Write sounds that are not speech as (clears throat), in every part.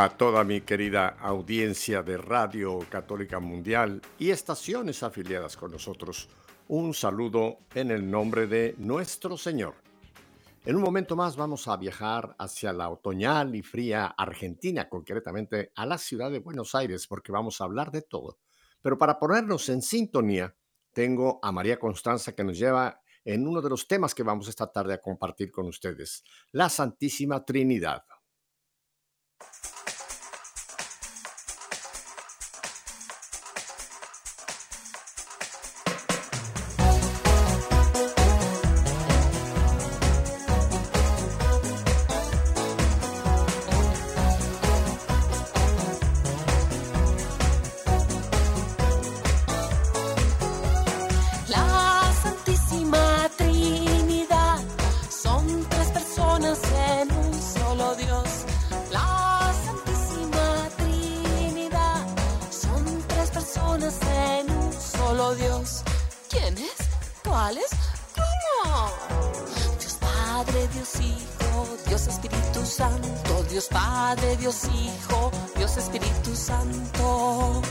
A toda mi querida audiencia de Radio Católica Mundial y estaciones afiliadas con nosotros, un saludo en el nombre de nuestro Señor. En un momento más vamos a viajar hacia la otoñal y fría Argentina, concretamente a la ciudad de Buenos Aires, porque vamos a hablar de todo. Pero para ponernos en sintonía, tengo a María Constanza que nos lleva en uno de los temas que vamos esta tarde a compartir con ustedes, la Santísima Trinidad. Espíritu Santo, Dios Padre, Dios Hijo, Dios Espíritu Santo.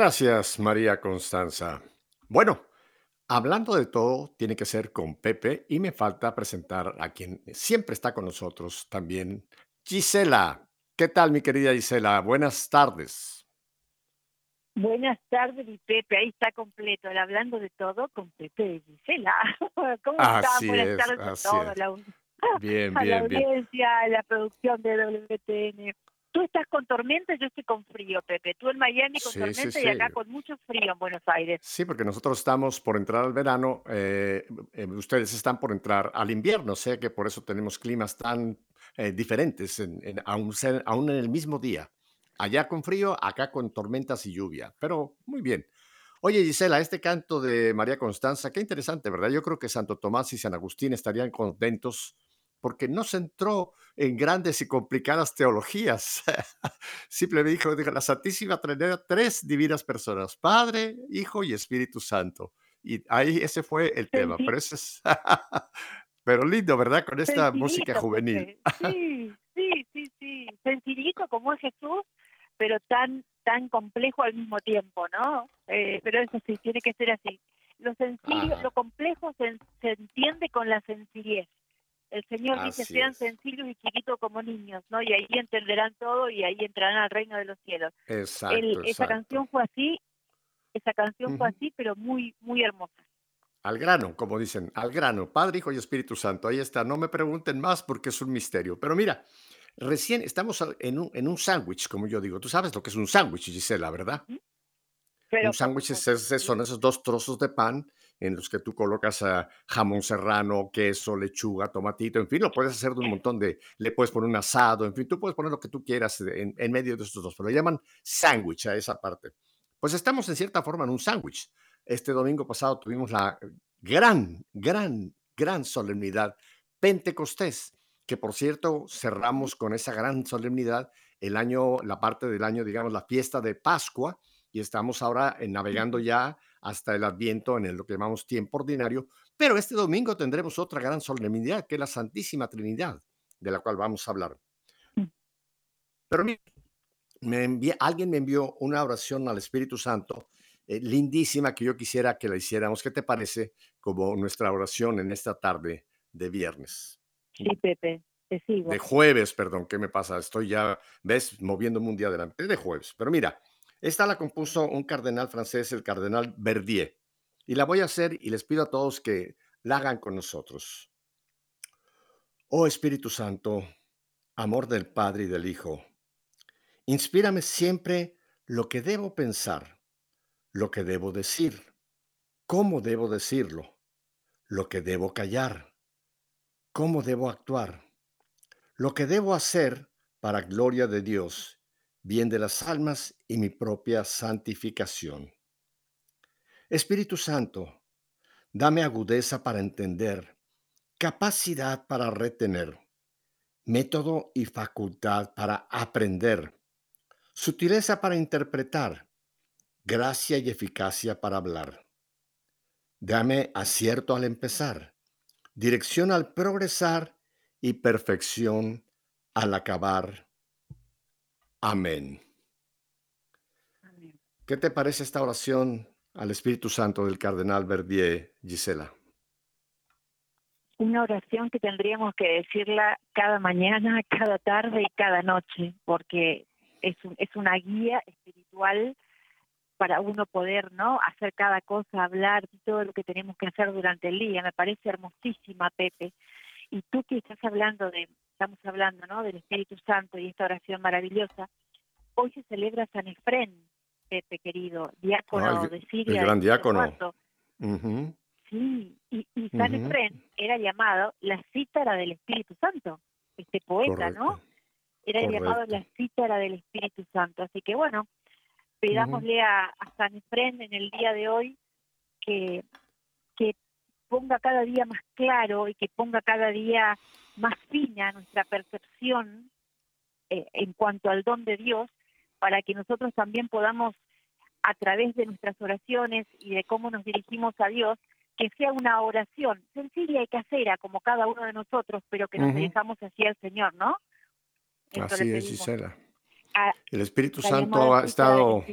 Gracias, María Constanza. Bueno, hablando de todo, tiene que ser con Pepe y me falta presentar a quien siempre está con nosotros también, Gisela. ¿Qué tal, mi querida Gisela? Buenas tardes. Buenas tardes, mi Pepe. Ahí está completo. el Hablando de todo con Pepe y Gisela. (laughs) ¿Cómo Así están? Buenas es, tardes a todos. La, (laughs) Bien, a la bien, bien. audiencia, a la producción de WTN. Tú estás con tormenta, yo estoy con frío, Pepe. Tú en Miami con Sí, tormenta sí, y acá con mucho frío en Buenos Aires. Sí, porque nosotros estamos por entrar al verano, eh, eh, ustedes están por entrar al invierno, o sea que por eso tenemos climas tan eh, diferentes, en, en- aún, aún en el mismo día. Allá con frío, acá con tormentas y lluvia, pero muy bien. Oye, Gisela, este canto de María Constanza, qué interesante, ¿verdad? Yo creo que Santo Tomás y San Agustín estarían contentos porque no se entró en grandes y complicadas teologías. (laughs) Simplemente dijo, dijo, la Santísima Trinidad, tres divinas personas, Padre, Hijo y Espíritu Santo. Y ahí ese fue el tema, pero ese es... (laughs) pero lindo, ¿verdad? Con esta música Sencillito, juvenil. Pepe. Sí, sí, sí, sí. Sencillito como es Jesús, pero tan tan complejo al mismo tiempo, ¿no? Eh, pero eso sí, tiene que ser así. Lo sencillo, Ajá. lo complejo se, se entiende con la sencillez. El Señor dice, Así sean es. sencillos y chiquitos como niños, ¿no? Y ahí entenderán todo y ahí entrarán al reino de los cielos. Exacto, El- esa exacto. canción fue así, esa canción fue Ujú. así, pero muy, muy hermosa. Al grano, como dicen, al grano, Padre, Hijo y Espíritu Santo. Ahí está, no me pregunten más porque es un misterio. Pero mira, recién estamos en un, en un sándwich, como yo digo. Tú sabes lo que es un sándwich, Gisela, ¿verdad? Pero un sándwich es- es- son esos dos trozos de pan en los que tú colocas ah, jamón serrano, queso, lechuga, tomatito, en fin, lo puedes hacer de un montón de, le puedes poner un asado, en fin, tú puedes poner lo que tú quieras en, en medio de estos dos, pero le llaman sándwich a esa parte. Pues estamos en cierta forma en un sándwich. Este domingo pasado tuvimos la gran, gran, gran solemnidad Pentecostés, que por cierto cerramos con esa gran solemnidad el año, la parte del año, digamos, la fiesta de Pascua, y estamos ahora eh, navegando ya hasta el Adviento en lo que llamamos tiempo ordinario, pero este domingo tendremos otra gran solemnidad, que es la Santísima Trinidad, de la cual vamos a hablar. Mm. Pero me alguien me envió una oración al Espíritu Santo eh, lindísima que yo quisiera que la hiciéramos. ¿Qué te parece como nuestra oración en esta tarde de viernes? Sí, Pepe, te sigo. De jueves, perdón, ¿qué me pasa? Estoy ya, ves, moviéndome un día adelante. De jueves. Pero mira, esta la compuso un cardenal francés, el cardenal Verdier. Y la voy a hacer y les pido a todos que la hagan con nosotros. Oh Espíritu Santo, amor del Padre y del Hijo, inspírame siempre lo que debo pensar, lo que debo decir, cómo debo decirlo, lo que debo callar, cómo debo actuar, lo que debo hacer para gloria de Dios bien de las almas y mi propia santificación. Espíritu Santo, dame agudeza para entender, capacidad para retener, método y facultad para aprender, sutileza para interpretar, gracia y eficacia para hablar. Dame acierto al empezar, dirección al progresar y perfección al acabar Amén. ¿Qué te parece esta oración al Espíritu Santo del Cardenal Verdier, Gisela? Una oración que tendríamos que decirla cada mañana, (laughs) cada tarde y cada noche, porque es, es una guía espiritual para uno poder no hacer cada cosa, hablar todo lo que tenemos que hacer durante el día. Me parece hermosísima, Pepe. Y tú que estás hablando de estamos hablando, ¿no? Del Espíritu Santo y esta oración maravillosa. Hoy se celebra San Efrén, Pepe querido, diácono de Siria. El gran diácono. Sí, y, San Efrén era llamado la cítara del Espíritu Santo, este poeta, ¿no? Era llamado la cítara del Espíritu Santo. Así que bueno, pidámosle a, a, San Efrén en el día de hoy que, que ponga cada día más claro y que ponga cada día más fina nuestra percepción eh, en cuanto al don de Dios, para que nosotros también podamos, a través de nuestras oraciones y de cómo nos dirigimos a Dios, que sea una oración sencilla y casera, como cada uno de nosotros, pero que nos dejamos así al Señor, ¿no? así es, Gisela. el Espíritu Santo ha estado...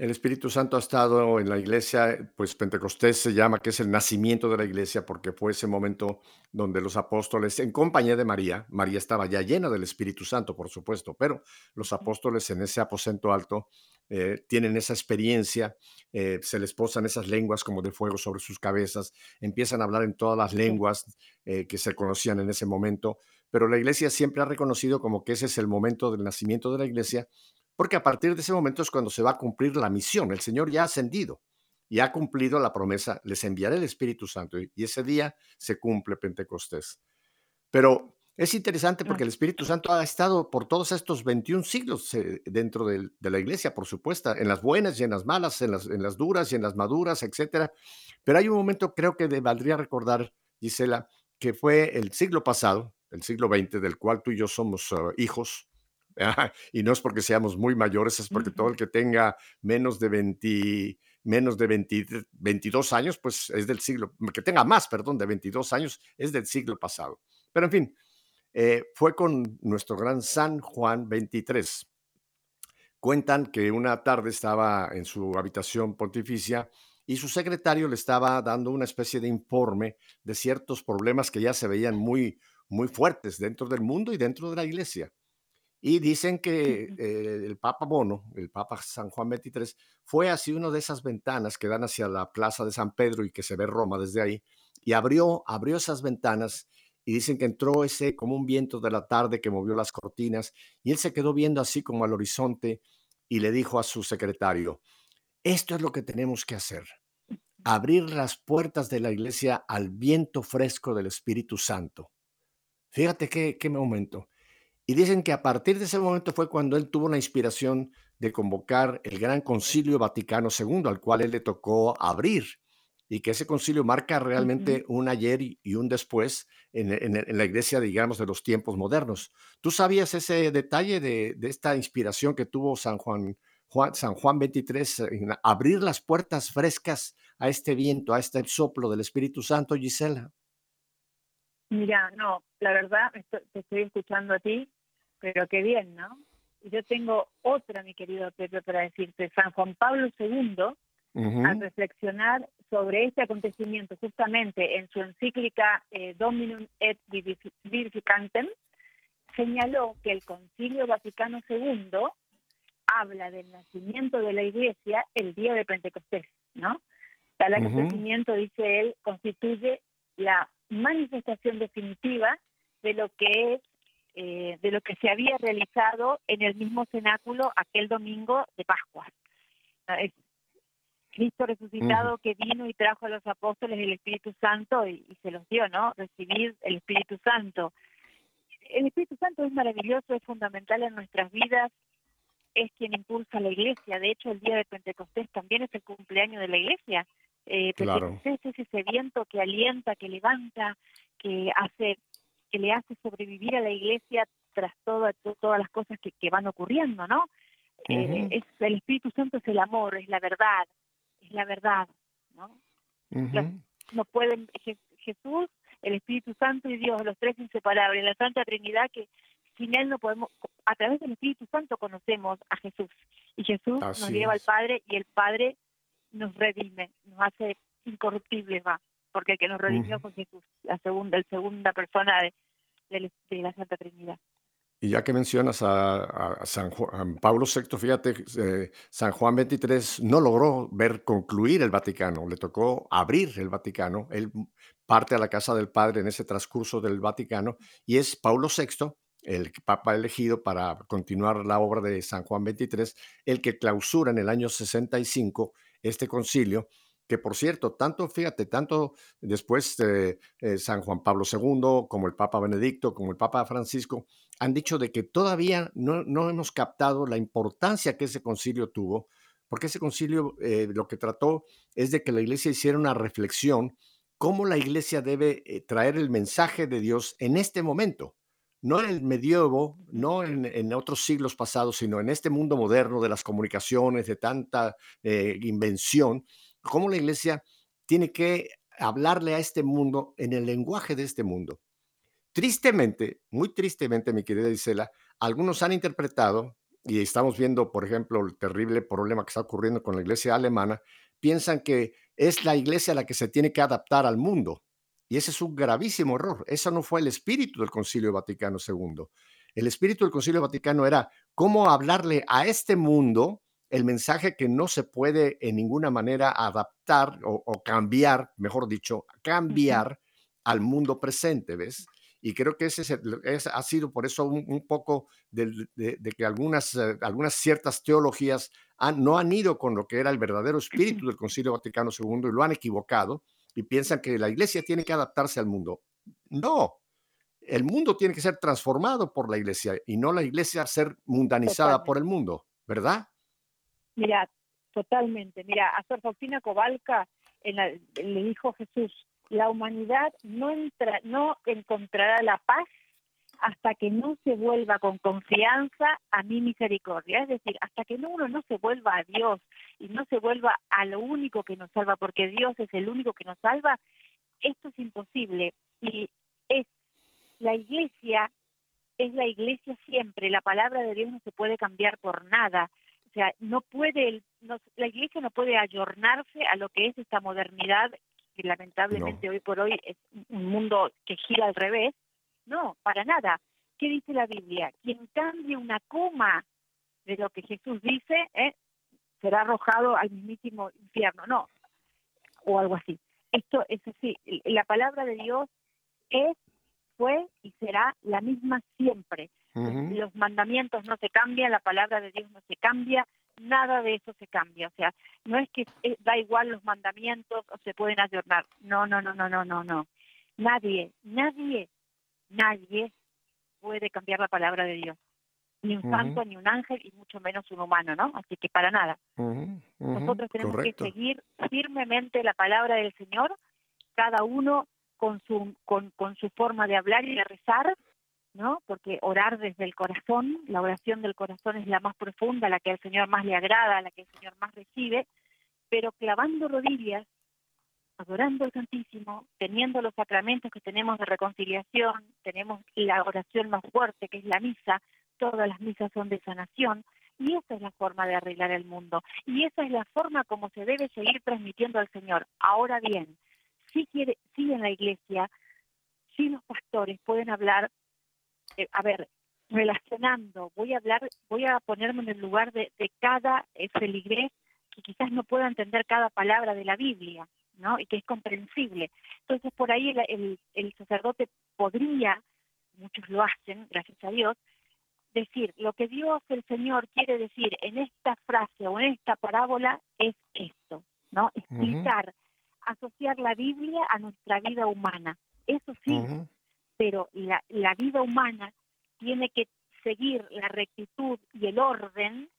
El Espíritu Santo ha estado en la iglesia, pues Pentecostés se llama, que es el nacimiento de la iglesia, porque fue ese momento donde los apóstoles, en compañía de María, María estaba ya llena del Espíritu Santo, por supuesto, pero los apóstoles en ese aposento alto eh, tienen esa experiencia, eh, se les posan esas lenguas como de fuego sobre sus cabezas, empiezan a hablar en todas las lenguas eh, que se conocían en ese momento, pero la iglesia siempre ha reconocido como que ese es el momento del nacimiento de la iglesia porque a partir de ese momento es cuando se va a cumplir la misión. El Señor ya ha ascendido y ha cumplido la promesa, les enviaré el Espíritu Santo y ese día se cumple Pentecostés. Pero es interesante porque el Espíritu Santo ha estado por todos estos 21 siglos eh, dentro de, la iglesia, por supuesto, en las buenas y en las malas, en las, en las duras y en las maduras, etc. Pero hay un momento, creo que valdría recordar, Gisela, que fue el siglo pasado, el siglo XX, del cual tú y yo somos ah, hijos, y no es porque seamos muy mayores, es porque todo el que tenga menos de 20, menos de 22 años, pues es del siglo, que tenga más, perdón, de 22 años, es del siglo pasado. Pero en fin, eh, fue con nuestro gran San Juan 23. Cuentan que una tarde estaba en su habitación pontificia y su secretario le estaba dando una especie de informe de ciertos problemas que ya se veían muy, muy fuertes dentro del mundo y dentro de la iglesia. Y dicen que eh, el Papa Bono, el Papa San Juan XXIII, fue así una de esas ventanas que dan hacia la plaza de San Pedro y que se ve Roma desde ahí, y abrió, abrió esas ventanas y dicen que entró ese como un viento de la tarde que movió las cortinas y él se quedó viendo así como al horizonte y le dijo a su secretario, esto es lo que tenemos que hacer. abrir las puertas de la iglesia al viento fresco del Espíritu Santo. Fíjate qué, qué momento. Y dicen que a partir de ese momento fue cuando él tuvo la inspiración de convocar el Gran Concilio Vaticano II, al cual él le tocó abrir, y que ese concilio marca realmente un ayer y un después en, la iglesia, digamos, de los tiempos modernos. ¿Tú sabías ese detalle de, esta inspiración que tuvo San Juan, Juan, San Juan 23 en abrir las puertas frescas a este viento, a este soplo del Espíritu Santo, Gisela? Mira, no, la verdad, te estoy escuchando a ti, pero qué bien, ¿no? Yo tengo otra, mi querido Pepe, para decirte. San Juan Pablo II, al reflexionar sobre este acontecimiento, justamente en su encíclica eh, Dominum et Vivificantem, señaló que el Concilio Vaticano II habla del nacimiento de la Iglesia el día de Pentecostés, ¿no? Tal acontecimiento, dice él, constituye la manifestación definitiva de lo que es eh, de lo que se había realizado en el mismo cenáculo aquel domingo de Pascua. Ah, Cristo resucitado que vino y trajo a los apóstoles el Espíritu Santo y, se los dio, ¿no? Recibir el Espíritu Santo. El Espíritu Santo es maravilloso, es fundamental en nuestras vidas, es quien impulsa a la iglesia. De hecho, el día de Pentecostés también es el cumpleaños de la iglesia. Eh, Pentecostés es ese viento que alienta, que levanta, que hace que le hace sobrevivir a la iglesia tras todas las cosas que, van ocurriendo, ¿no? Eh, es, el Espíritu Santo es el amor, es la verdad, es la verdad, ¿no? no pueden, Jesús, el Espíritu Santo y Dios, los tres inseparables, la Santa Trinidad que sin Él no podemos, a través del Espíritu Santo conocemos a Jesús. Y Jesús nos lleva al Padre y el Padre nos redime, nos hace incorruptibles, va porque el que nos redimió fue Jesús, la segunda, el segunda persona de, la Santa Trinidad. Y ya que mencionas a, San Juan, Pablo VI, fíjate, eh, San Juan XXIII no logró ver concluir el Vaticano, le tocó abrir el Vaticano, él parte a la casa del Padre en ese transcurso del Vaticano, y es Pablo VI, el Papa elegido para continuar la obra de San Juan XXIII, el que clausura en el año 65 este concilio, que por cierto, tanto, fíjate, tanto después de eh, San Juan Pablo II, como el Papa Benedicto, como el Papa Francisco, han dicho de que todavía no, no hemos captado la importancia que ese concilio tuvo, porque ese concilio eh, lo que trató es de que la iglesia hiciera una reflexión cómo la iglesia debe eh, traer el mensaje de Dios en este momento, no en el medievo, no en, en, otros siglos pasados, sino en este mundo moderno de las comunicaciones, de tanta invención, cómo la iglesia tiene que hablarle a este mundo en el lenguaje de este mundo. Tristemente, muy tristemente, mi querida Isela, algunos han interpretado, y estamos viendo, por ejemplo, el terrible problema que está ocurriendo con la iglesia alemana, piensan que es la iglesia la que se tiene que adaptar al mundo. Y ese es un gravísimo error. Eso no fue el espíritu del Concilio Vaticano II. El espíritu del Concilio Vaticano era cómo hablarle a este mundo el mensaje que no se puede en ninguna manera adaptar o, cambiar, mejor dicho, cambiar al mundo presente, ¿ves? Y creo que ese es, ha sido por eso un, poco de, que algunas, eh, algunas ciertas teologías no han ido con lo que era el verdadero espíritu del (clears throat) Concilio Vaticano II y lo han equivocado y piensan que la iglesia tiene que adaptarse al mundo. No, el mundo tiene que ser transformado por la iglesia y no la iglesia ser mundanizada por el mundo, ¿verdad? Mira, totalmente. Mira, a Sor Faustina Cobalca le dijo Jesús, la humanidad no, entra, no encontrará la paz hasta que no se vuelva con confianza a mi misericordia. Es decir, hasta que uno no se vuelva a Dios y no se vuelva a lo único que nos salva, porque Dios es el único que nos salva, esto es imposible. Y es la iglesia, es la iglesia siempre. La palabra de Dios no se puede cambiar por nada. O sea, no puede, la iglesia no puede ayornarse a lo que es esta modernidad, que lamentablemente hoy por hoy es un mundo que gira al revés. No, para nada. ¿Qué dice la Biblia? Quien cambie una coma de lo que Jesús dice, ¿eh? será arrojado al mismísimo infierno. No, o algo así. Esto es así. La palabra de Dios es, fue y será la misma siempre. Los mandamientos no se cambian, la palabra de Dios no se cambia, nada de eso se cambia. O sea, no es que eh, da igual los mandamientos o se pueden ayornar. No, no, no, no, no, no, no. Nadie, nadie, nadie puede cambiar la palabra de Dios. Ni un santo, ni un ángel, y mucho menos un humano, ¿no? Así que para nada. Nosotros tenemos que seguir firmemente la palabra del Señor, cada uno con su, con, con su forma de hablar y de rezar, ¿no? Porque orar desde el corazón, la oración del corazón es la más profunda, la que al Señor más le agrada, la que el Señor más recibe, pero clavando rodillas, adorando al Santísimo, teniendo los sacramentos que tenemos de reconciliación, tenemos la oración más fuerte que es la misa, todas las misas son de sanación, y esa es la forma de arreglar el mundo, y esa es la forma como se debe seguir transmitiendo al Señor. Ahora bien, si quiere, si en la iglesia, si los pastores pueden hablar eh, a ver, relacionando, voy a hablar, voy a ponerme en el lugar de, cada eh, feligrés que quizás no pueda entender cada palabra de la Biblia, ¿no? Y que es comprensible. Entonces, por ahí el, el, sacerdote podría, muchos lo hacen, gracias a Dios, decir, lo que Dios, el Señor, quiere decir en esta frase o en esta parábola es esto, ¿no? Explicar, asociar la Biblia a nuestra vida humana. Eso sí, pero la, la vida humana tiene que seguir la rectitud y el orden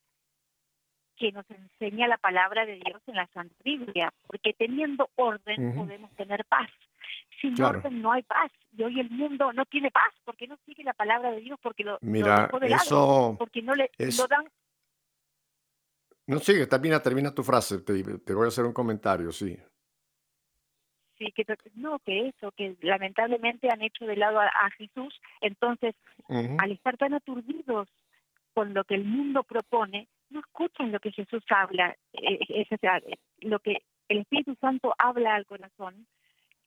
que nos enseña la palabra de Dios en la Santa Biblia, porque teniendo orden podemos tener paz. Sin orden no hay paz. Y hoy el mundo no tiene paz porque no sigue la palabra de Dios, porque lo, Mira, eso, porque no le lo dan. No sigue, termina, termina tu frase. Te, te voy a hacer un comentario, sí que no, que eso, que lamentablemente han hecho de lado a, Jesús, entonces al estar tan aturdidos con lo que el mundo propone, no escuchan lo que Jesús habla, eh, es, lo que el Espíritu Santo habla al corazón,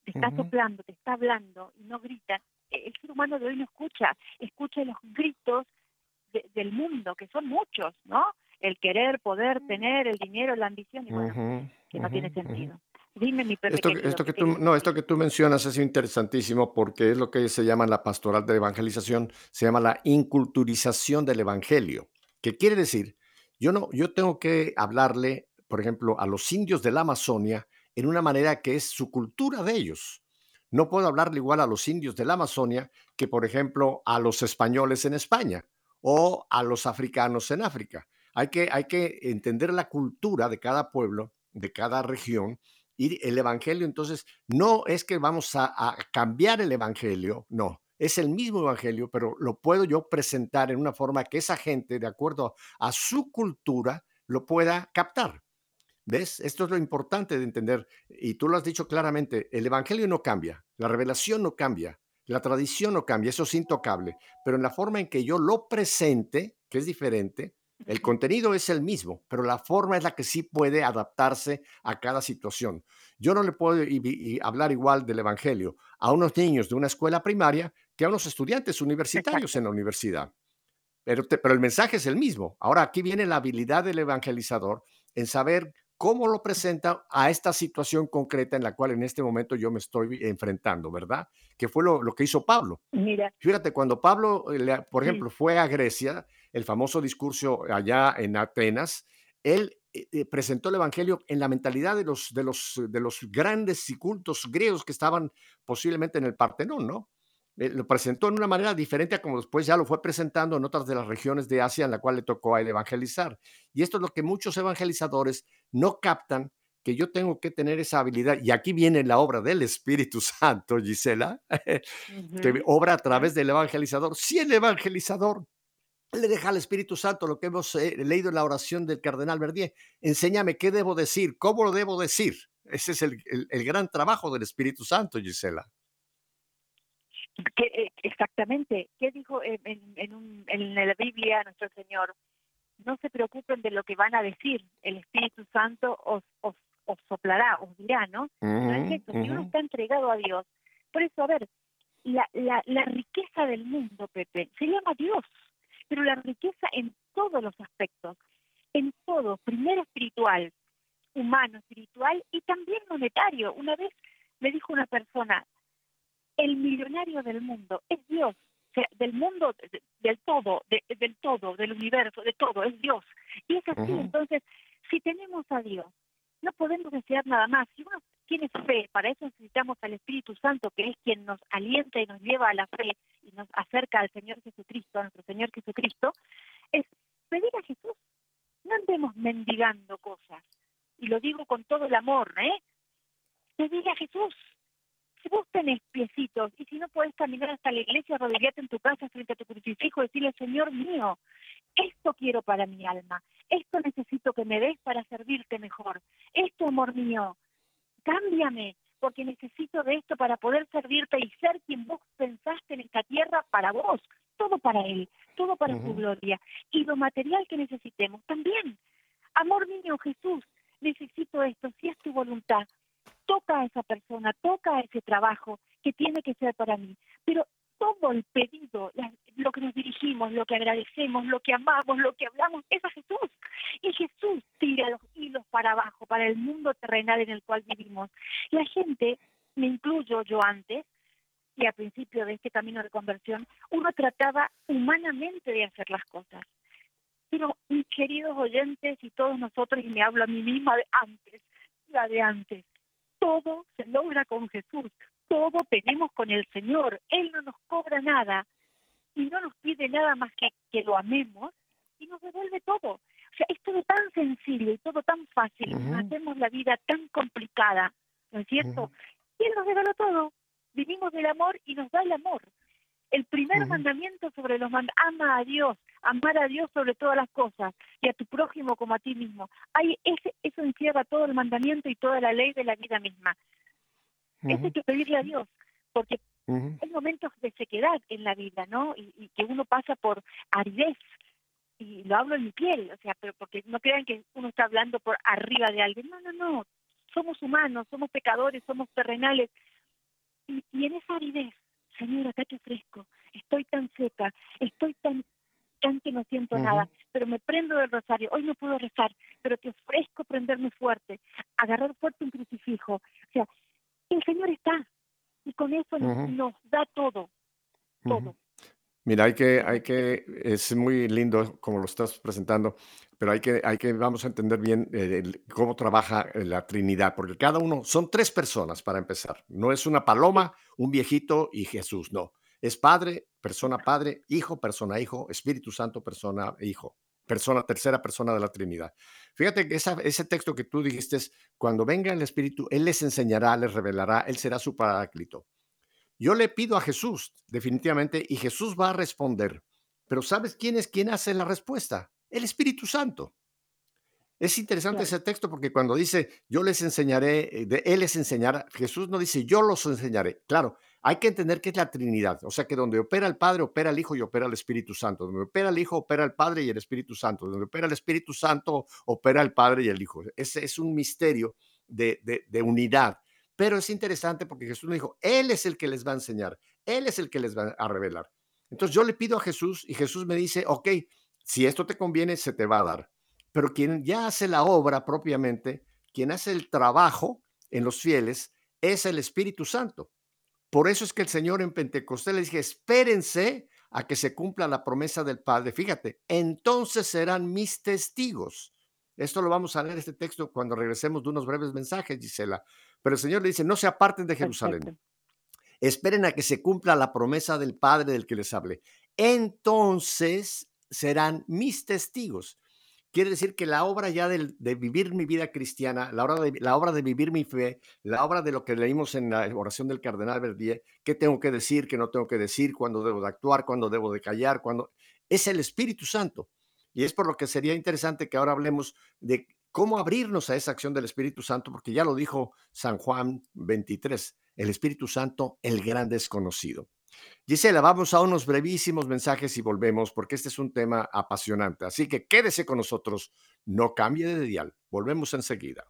te está soplando, te está hablando y no grita. El ser humano de hoy no escucha, escucha los gritos del mundo, que son muchos, ¿no? El querer, poder, tener, el dinero, la ambición, y bueno, que no tiene sentido. Dime, mi esto, esto que tú, no, esto que tú mencionas es interesantísimo porque es lo que se llama la pastoral de evangelización, se llama la inculturización del evangelio. ¿Qué quiere decir? Yo no, yo tengo que hablarle, por ejemplo, a los indios de la Amazonia en una manera que es su cultura de ellos. No puedo hablarle igual a los indios de la Amazonia que, por ejemplo, a los españoles en España o a los africanos en África. Hay que, hay que entender la cultura de cada pueblo, de cada región, y el Evangelio, entonces, no es que vamos a, cambiar el Evangelio, no, es el mismo Evangelio, pero lo puedo yo presentar en una forma que esa gente, de acuerdo a su cultura, lo pueda captar. ¿Ves? Esto es lo importante de entender. Y tú lo has dicho claramente, el Evangelio no cambia, la revelación no cambia, la tradición no cambia, eso es intocable, pero en la forma en que yo lo presente, que es diferente, el contenido es el mismo, pero la forma es la que sí puede adaptarse a cada situación. Yo no le puedo hablar igual del Evangelio a unos niños de una escuela primaria que a unos estudiantes universitarios en la universidad. Pero, pero el mensaje es el mismo. Ahora aquí viene la habilidad del evangelizador en saber cómo lo presenta a esta situación concreta en la cual en este momento yo me estoy enfrentando, ¿verdad? Que fue lo, que hizo Pablo. Mira. Fíjate, cuando Pablo, eh, por ejemplo, fue a Grecia, el famoso discurso allá en Atenas, él eh, eh, presentó el Evangelio en la mentalidad de los, de, los, de los grandes y cultos griegos que estaban posiblemente en el Partenón, ¿no? lo presentó en una manera diferente a como después ya lo fue presentando en otras de las regiones de Asia en la cual le tocó a él evangelizar. Y esto es lo que muchos evangelizadores no captan, que yo tengo que tener esa habilidad. Y aquí viene la obra del Espíritu Santo, Gisela, (laughs) que obra a través del evangelizador. Si el evangelizador le deja al Espíritu Santo lo que hemos eh, leído en la oración del cardenal Verdier. Enséñame qué debo decir, cómo lo debo decir. Ese es el, gran trabajo del Espíritu Santo, Gisela. Eh, exactamente. ¿Qué dijo en, en, la Biblia nuestro Señor? No se preocupen de lo que van a decir. El Espíritu Santo os, os, soplará, os dirá, ¿no? Si uno está entregado a Dios. Por eso, a ver, la, la, la riqueza del mundo, Pepe, se llama Dios pero la riqueza en todos los aspectos, en todo, primero espiritual, humano, espiritual y también monetario. Una vez me dijo una persona, el millonario del mundo es Dios, o sea, del mundo, del todo, del todo, del universo, de todo, es Dios. Y Y es así, entonces, si tenemos a Dios, no podemos desear nada más. Si uno tiene fe, para eso necesitamos al Espíritu Santo, que es quien nos alienta y nos lleva a la fe y nos acerca al Señor Jesucristo, a nuestro Señor Jesucristo, es pedir a Jesús. No andemos mendigando cosas. Y lo digo con todo el amor, ¿eh? Pedir a Jesús. Si vos tenés piecitos y si no podés caminar hasta la iglesia, arrodillate en tu casa frente a tu crucifijo y decirle, Señor mío, esto quiero para mi alma, esto necesito que me des para servirte mejor, esto, amor mío, cámbiame, porque necesito de esto para poder servirte y ser quien vos pensaste en esta tierra para vos, todo para Él, todo para su gloria. Y lo material que necesitemos también. Amor mío, Jesús, necesito esto, si es tu voluntad, toca a esa persona, toca a ese trabajo que tiene que ser para mí. Pero todo el pedido, lo que nos dirigimos, lo que agradecemos, lo que amamos, lo que hablamos, es a Jesús. Y Jesús tira los hilos para abajo, para el mundo terrenal en el cual vivimos. La gente, me incluyo yo antes, y al principio de este camino de conversión, uno trataba humanamente de hacer las cosas. Pero mis queridos oyentes y todos nosotros, y me hablo a mí misma de antes, la de antes, todo se logra con Jesús, todo tenemos con el Señor, Él no nos cobra nada y no nos pide nada más que que lo amemos y nos devuelve todo. O sea, es todo tan sencillo y todo tan fácil, hacemos la vida tan complicada, ¿no es cierto? Y Él nos regaló todo, vivimos del amor y nos da el amor. El primer mandamiento sobre los mandamientos, ama a Dios, amar a Dios sobre todas las cosas y a tu prójimo como a ti mismo. Hay ese, eso encierra todo el mandamiento y toda la ley de la vida misma. Eso hay que pedirle a Dios, porque hay momentos de sequedad en la vida, ¿no? Y, que uno pasa por aridez, y lo hablo en mi piel, o sea, pero porque no crean que uno está hablando por arriba de alguien. No, no, no. Somos humanos, somos pecadores, somos terrenales. Y, y en esa aridez, Señor, acá te ofrezco, estoy tan seca, estoy tan tan que no siento nada, pero me prendo del rosario, hoy no puedo rezar, pero te ofrezco prenderme fuerte, agarrar fuerte un crucifijo. O sea, el Señor está y con eso nos, da todo, todo. Mira, hay que, hay que, es muy lindo como lo estás presentando, pero hay que, hay que, vamos a entender bien eh, cómo trabaja eh, la Trinidad, porque cada uno, son tres personas para empezar. No es una paloma, un viejito y Jesús, no. Es Padre, persona Padre, Hijo, persona Hijo, Espíritu Santo, persona Hijo persona, tercera persona de la Trinidad. Fíjate que ese texto que tú dijiste es, cuando venga el Espíritu, Él les enseñará, les revelará, Él será su paráclito. Yo le pido a Jesús, definitivamente, y Jesús va a responder. Pero ¿sabes quién es quien hace la respuesta? El Espíritu Santo. Es interesante ese texto porque cuando dice, yo les enseñaré, eh, Él les enseñará, Jesús no dice, yo los enseñaré. Claro, hay que entender que es la Trinidad, o sea que donde opera el Padre, opera el Hijo y opera el Espíritu Santo. Donde opera el Hijo, opera el Padre y el Espíritu Santo. Donde opera el Espíritu Santo, opera el Padre y el Hijo. Ese es un misterio de, de, unidad. Pero es interesante porque Jesús me dijo, Él es el que les va a enseñar, Él es el que les va a revelar. Entonces yo le pido a Jesús y Jesús me dice, ok, si esto te conviene, se te va a dar. Pero quien ya hace la obra propiamente, quien hace el trabajo en los fieles, es el Espíritu Santo. Por eso es que el Señor en Pentecostés le dije, espérense a que se cumpla la promesa del Padre. Fíjate, entonces serán mis testigos. Esto lo vamos a leer este texto cuando regresemos de unos breves mensajes, Gisela. Pero el Señor le dice, no se aparten de Jerusalén. Esperen a que se cumpla la promesa del Padre del que les hable. Entonces serán mis testigos. Quiere decir que la obra ya de, vivir mi vida cristiana, la obra, de, la obra de vivir mi fe, la obra de lo que leímos en la oración del cardenal Verdier, qué tengo que decir, qué no tengo que decir, cuándo debo de actuar, cuándo debo de callar, cuándo... Es el Espíritu Santo. Y es por lo que sería interesante que ahora hablemos de cómo abrirnos a esa acción del Espíritu Santo, porque ya lo dijo San Juan 23, el Espíritu Santo, el gran desconocido. Gisela, vamos a unos brevísimos mensajes y volvemos porque este es un tema apasionante. Así que quédese con nosotros, no cambie de dial. Volvemos enseguida.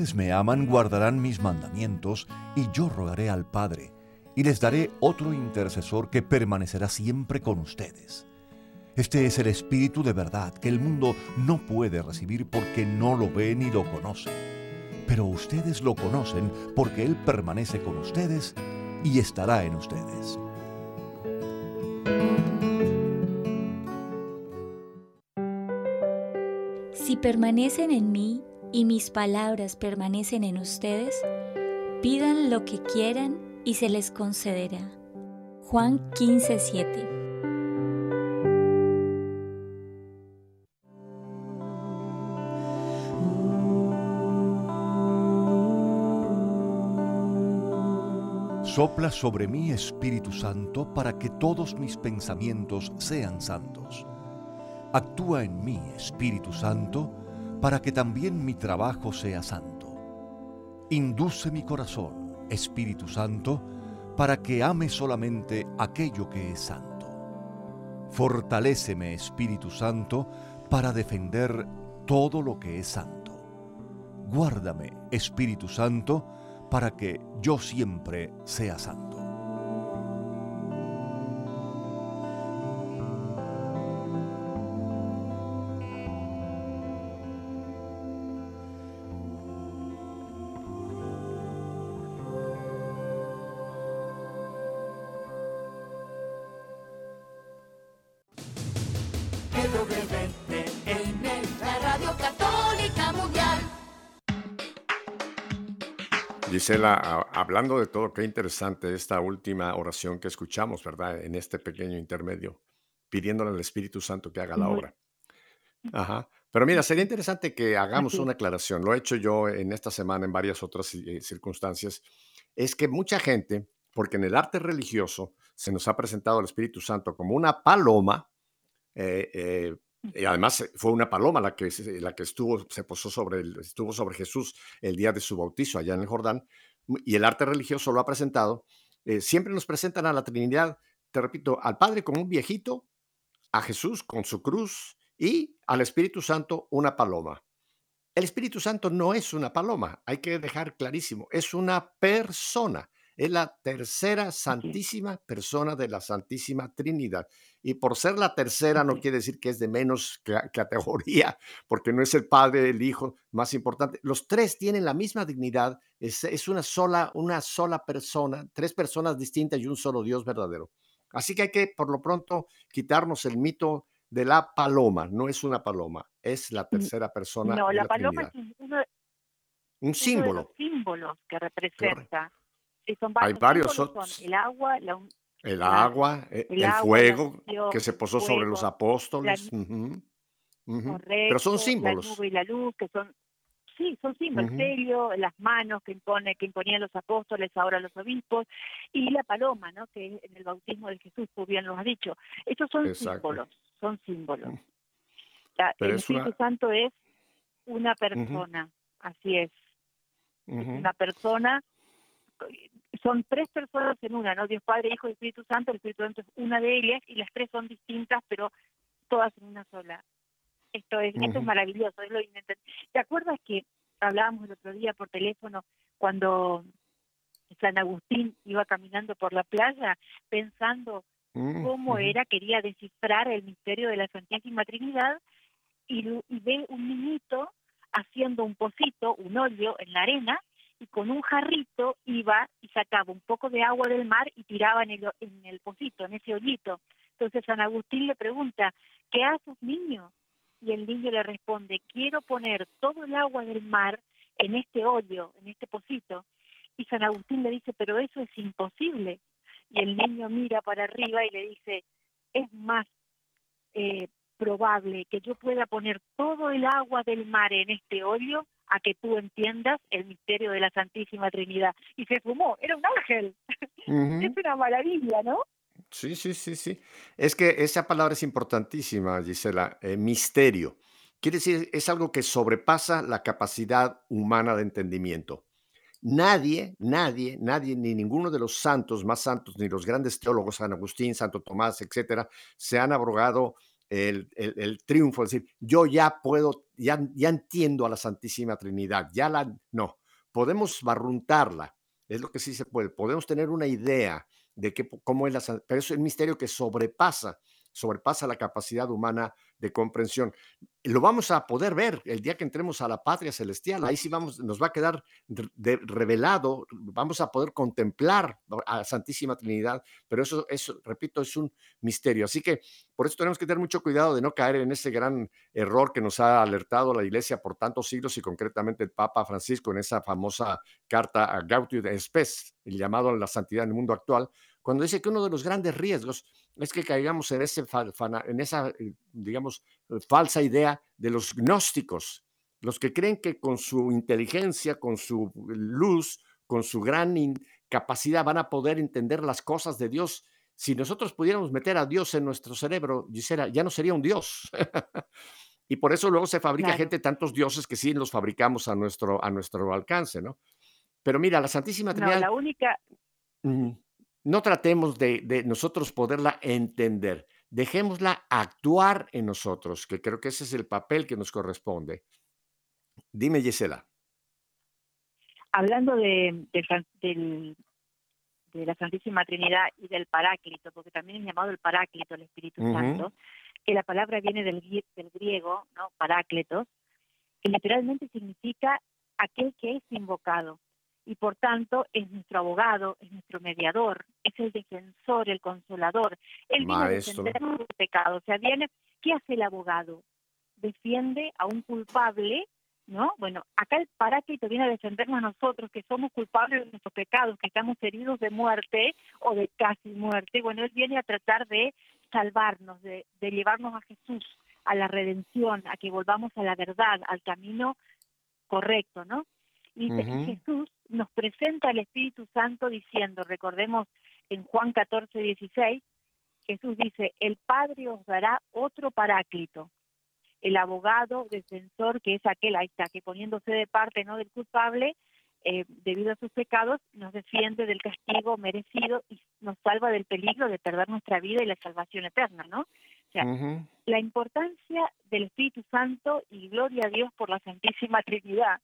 Ustedes me aman, guardarán mis mandamientos, y yo rogaré al Padre, y les daré otro intercesor que permanecerá siempre con ustedes. Este es el Espíritu de verdad que el mundo no puede recibir porque no lo ve ni lo conoce. Pero ustedes lo conocen porque Él permanece con ustedes y estará en ustedes. Si permanecen en mí y mis palabras permanecen en ustedes, pidan lo que quieran y se les concederá. Juan 15:7 Sopla sobre mí, Espíritu Santo, para que todos mis pensamientos sean santos. Actúa en mí, Espíritu Santo, para que también mi trabajo sea santo. Induce mi corazón, Espíritu Santo, para que ame solamente aquello que es santo. Fortaléceme, Espíritu Santo, para defender todo lo que es santo. Guárdame, Espíritu Santo, para que yo siempre sea santo. Gisela, hablando de todo, qué interesante esta última oración que escuchamos, ¿verdad? En este pequeño intermedio, pidiéndole al Espíritu Santo que haga la obra. Ajá. Pero mira, sería interesante que hagamos una aclaración. Lo he hecho yo en esta semana en varias otras eh, circunstancias. Es que mucha gente, porque en el arte religioso se nos ha presentado el Espíritu Santo como una paloma, eh, eh, y además eh, fue una paloma la que, la que estuvo, se posó sobre, estuvo sobre Jesús el día de su bautizo allá en el Jordán. Y el arte religioso lo ha presentado. Eh, siempre nos presentan a la Trinidad, te repito, al Padre como un viejito, a Jesús con su cruz y al Espíritu Santo una paloma. El Espíritu Santo no es una paloma, hay que dejar clarísimo, es una persona. Es la tercera santísima persona de la Santísima Trinidad. Y por ser la tercera no quiere decir que es de menos categoría, (laughs) porque no es el Padre, el Hijo más importante. Los tres tienen la misma dignidad. Es, una, sola, una sola persona, tres personas distintas y un solo Dios verdadero. Así que hay que, por lo pronto, quitarnos el mito de la paloma. No es una paloma, es la tercera persona. No, la, paloma es un símbolo. De símbolos que representa hay varios el agua, el agua, e, el, fuego que se posó sobre los apóstoles. Pero son símbolos. La nube y la luz, que son, sí, son símbolos. El sello, las manos que, impone, que imponían los apóstoles, ahora los obispos, y la paloma, ¿no? que en el bautismo de Jesús, tú bien lo has dicho. Estos son símbolos, son símbolos. el Espíritu Santo es una persona, así es. Es una persona son tres personas en una, ¿no? Dios Padre, Hijo y Espíritu Santo. El Espíritu Santo es una de ellas y las tres son distintas, pero todas en una sola. Esto es, esto es maravilloso, es lo ¿Te acuerdas que hablábamos el otro día por teléfono cuando San Agustín iba caminando por la playa pensando mm, cómo era, quería descifrar el misterio de la Santísima Trinidad y, y ve un niñito haciendo un pocito, un hoyo en la arena y con un jarrito iba y sacaba un poco de agua del mar y tiraba en el, en el pocito, en ese hoyito. Entonces San Agustín le pregunta, ¿qué haces niño? Y el niño le responde, quiero poner todo el agua del mar en este hoyo, en este pocito. Y San Agustín le dice, pero eso es imposible. Y el niño mira para arriba y le dice, es más eh, probable que yo pueda poner todo el agua del mar en este hoyo a que tú entiendas el misterio de la Santísima Trinidad. Y se fumó, era un ángel. (laughs) es una maravilla, ¿no? Sí, sí, sí, sí. Es que esa palabra es importantísima, Gisela, eh, misterio. Quiere decir, es algo que sobrepasa la capacidad humana de entendimiento. Nadie, nadie, nadie, ni ninguno de los santos más santos, ni los grandes teólogos, San Agustín, Santo Tomás, etcétera, se han abrogado el, el, triunfo, es decir, yo ya puedo, ya, ya entiendo a la Santísima Trinidad, ya la, no, podemos barruntarla, es lo que sí se puede. Podemos tener una idea de qué, cómo es la pero es un misterio que sobrepasa sobrepasa la capacidad humana de comprensión. Lo vamos a poder ver el día que entremos a la patria celestial. Ahí sí vamos, nos va a quedar revelado, vamos a poder contemplar a Santísima Trinidad, pero eso, eso, repito, es un misterio. Así que por eso tenemos que tener mucho cuidado de no caer en ese gran error que nos ha alertado la Iglesia por tantos siglos y concretamente el Papa Francisco en esa famosa carta a Gaudium et Spes, el llamado a la santidad en el mundo actual, cuando dice que uno de los grandes riesgos es que caigamos en, ese, en esa, eh, digamos, eh, falsa idea de los gnósticos, los que creen que con su inteligencia, con su luz, con su gran capacidad van a poder entender las cosas de Dios. Si nosotros pudiéramos meter a Dios en nuestro cerebro, ya no sería un Dios. (laughs) y por eso luego se fabrica gente tantos dioses que sí los fabricamos a nuestro, a nuestro alcance, ¿no? Pero mira, la Santísima Trinidad... No, la única no tratemos de, nosotros poderla entender, dejémosla actuar en nosotros, que creo que ese es el papel que nos corresponde. Dime, Gisela. Hablando de, de, la Santísima Trinidad y del Paráclito, porque también es llamado el Paráclito, el Espíritu Santo, que la palabra viene del, del griego, ¿no? Parácletos, que literalmente significa aquel que es invocado y por tanto es nuestro abogado, es nuestro mediador, es el defensor, el consolador. Él viene a defender nuestro pecado. O sea, viene, ¿qué hace el abogado? Defiende a un culpable, ¿no? Bueno, acá el paráclito viene a defendernos a nosotros que somos culpables de nuestros pecados, que estamos heridos de muerte o de casi muerte. Bueno, él viene a tratar de salvarnos, de, de llevarnos a Jesús, a la redención, a que volvamos a la verdad, al camino correcto, ¿no? Y Jesús nos presenta el Espíritu Santo diciendo, recordemos en Juan 14, 16, Jesús dice, el Padre os dará otro paráclito, el abogado defensor, que es aquel, ahí está, que poniéndose de parte no del culpable, eh, debido a sus pecados, nos defiende del castigo merecido y nos salva del peligro de perder nuestra vida y la salvación eterna, ¿no? O sea, la importancia del Espíritu Santo y gloria a Dios por la Santísima Trinidad.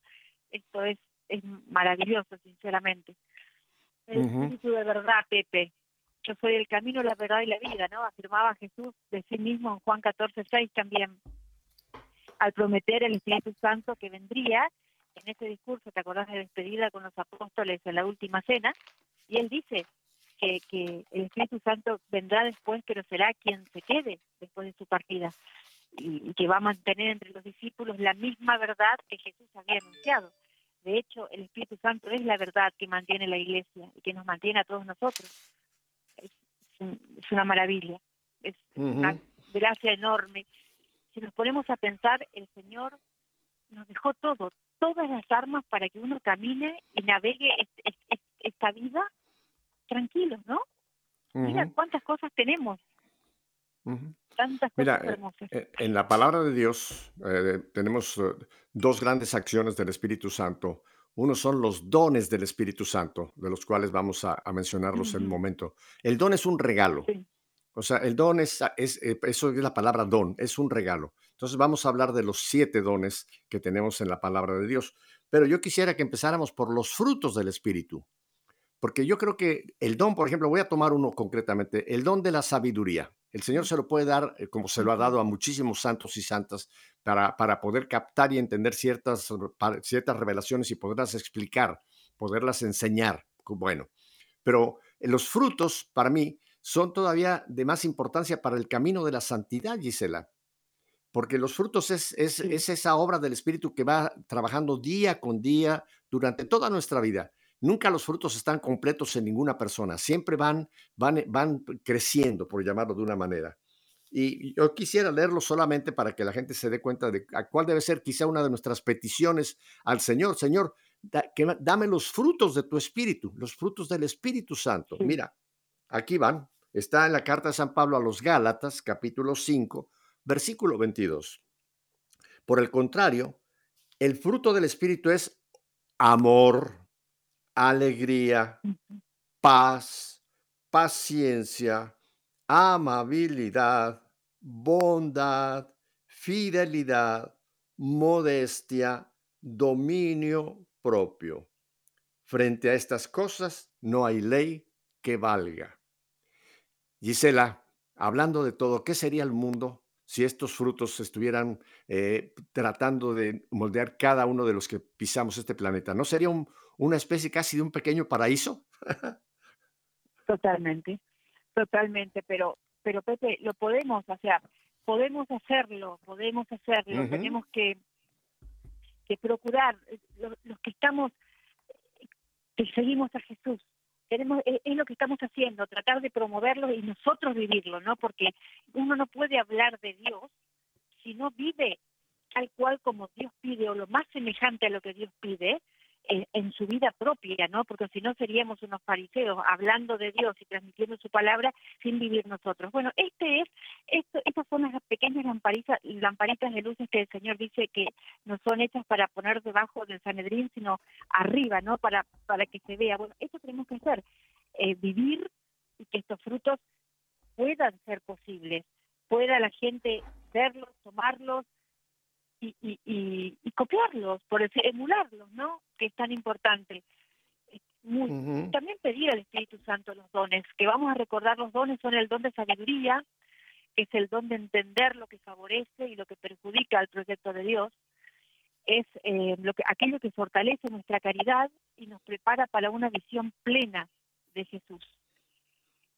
Esto es es maravilloso, sinceramente. El espíritu de verdad, Pepe. Yo soy el camino, la verdad y la vida, ¿no? Afirmaba Jesús de sí mismo en Juan 14, 6 también. Al prometer el Espíritu Santo que vendría, en ese discurso, ¿te acordás de despedida con los apóstoles en la última cena? Y él dice que, que el Espíritu Santo vendrá después, pero será quien se quede después de su partida y que va a mantener entre los discípulos la misma verdad que Jesús había anunciado. De hecho, el Espíritu Santo es la verdad que mantiene la iglesia y que nos mantiene a todos nosotros. Es, una maravilla, es una gracia enorme. Si nos ponemos a pensar, el Señor nos dejó todo, todas las armas para que uno camine y navegue esta vida tranquilos, ¿no? Mira cuántas cosas tenemos. Mira, eh, eh, en la palabra de Dios eh, tenemos dos grandes acciones del Espíritu Santo. Uno son los dones del Espíritu Santo, de los cuales vamos a, mencionarlos en un momento. El don es un regalo. O sea, el don es, es, eso es la palabra don, es un regalo. Entonces vamos a hablar de los siete dones que tenemos en la palabra de Dios. Pero yo quisiera que empezáramos por los frutos del Espíritu. Porque yo creo que el don, por ejemplo, voy a tomar uno concretamente, el don de la sabiduría. El Señor se lo puede dar, eh, como se lo ha dado a muchísimos santos y santas, para, para poder captar y entender ciertas, ciertas revelaciones y poderlas explicar, poderlas enseñar. Bueno, pero eh, los frutos, para mí, son todavía de más importancia para el camino de la santidad, Gisela. Porque los frutos es, es, es esa obra del Espíritu que va trabajando día con día durante toda nuestra vida. Nunca los frutos están completos en ninguna persona, siempre van, van, van creciendo, por llamarlo de una manera. Y yo quisiera leerlo solamente para que la gente se dé cuenta de cuál debe ser quizá una de nuestras peticiones al Señor. Señor, que, dame los frutos de tu Espíritu, los frutos del Espíritu Santo. Mira, aquí van. Está en la carta de San Pablo a los Gálatas, capítulo 5, versículo 22. Por el contrario, el fruto del Espíritu es amor, alegría, paz, paciencia, amabilidad, bondad, fidelidad, modestia, dominio propio. Frente a estas cosas no hay ley que valga. Gisela, hablando de todo, ¿qué sería el mundo si estos frutos estuvieran eh, tratando de moldear cada uno de los que pisamos este planeta? ¿No sería una especie casi de un pequeño paraíso? Totalmente, totalmente, pero, pero Pepe, lo podemos, o sea, podemos hacerlo, podemos hacerlo, tenemos que, que procurar, eh, los que estamos que seguimos a Jesús. Tenemos, es, lo que estamos haciendo, tratar de promoverlo y nosotros vivirlo, ¿no? Porque uno no puede hablar de Dios si no vive tal cual como Dios pide o lo más semejante a lo que Dios pide, en, su vida propia, ¿no? Porque si no seríamos unos fariseos hablando de Dios y transmitiendo su palabra sin vivir nosotros. Bueno, este es, esto, estas son las pequeñas lamparitas, lamparitas de luces que el Señor dice que no son hechas para poner debajo del Sanedrín, sino arriba, ¿no? Para, para que se vea. Bueno, eso tenemos que hacer, eh, vivir y que estos frutos puedan ser posibles, pueda la gente verlos, tomarlos y, y, y, copiarlos, por decir, emularlos, ¿no? Que es tan importante. También pedir al Espíritu Santo los dones, que vamos a recordar los dones son el don de sabiduría, que es el don de entender lo que favorece y lo que perjudica al proyecto de Dios, es eh, lo que, aquello que fortalece nuestra caridad y nos prepara para una visión plena de Jesús.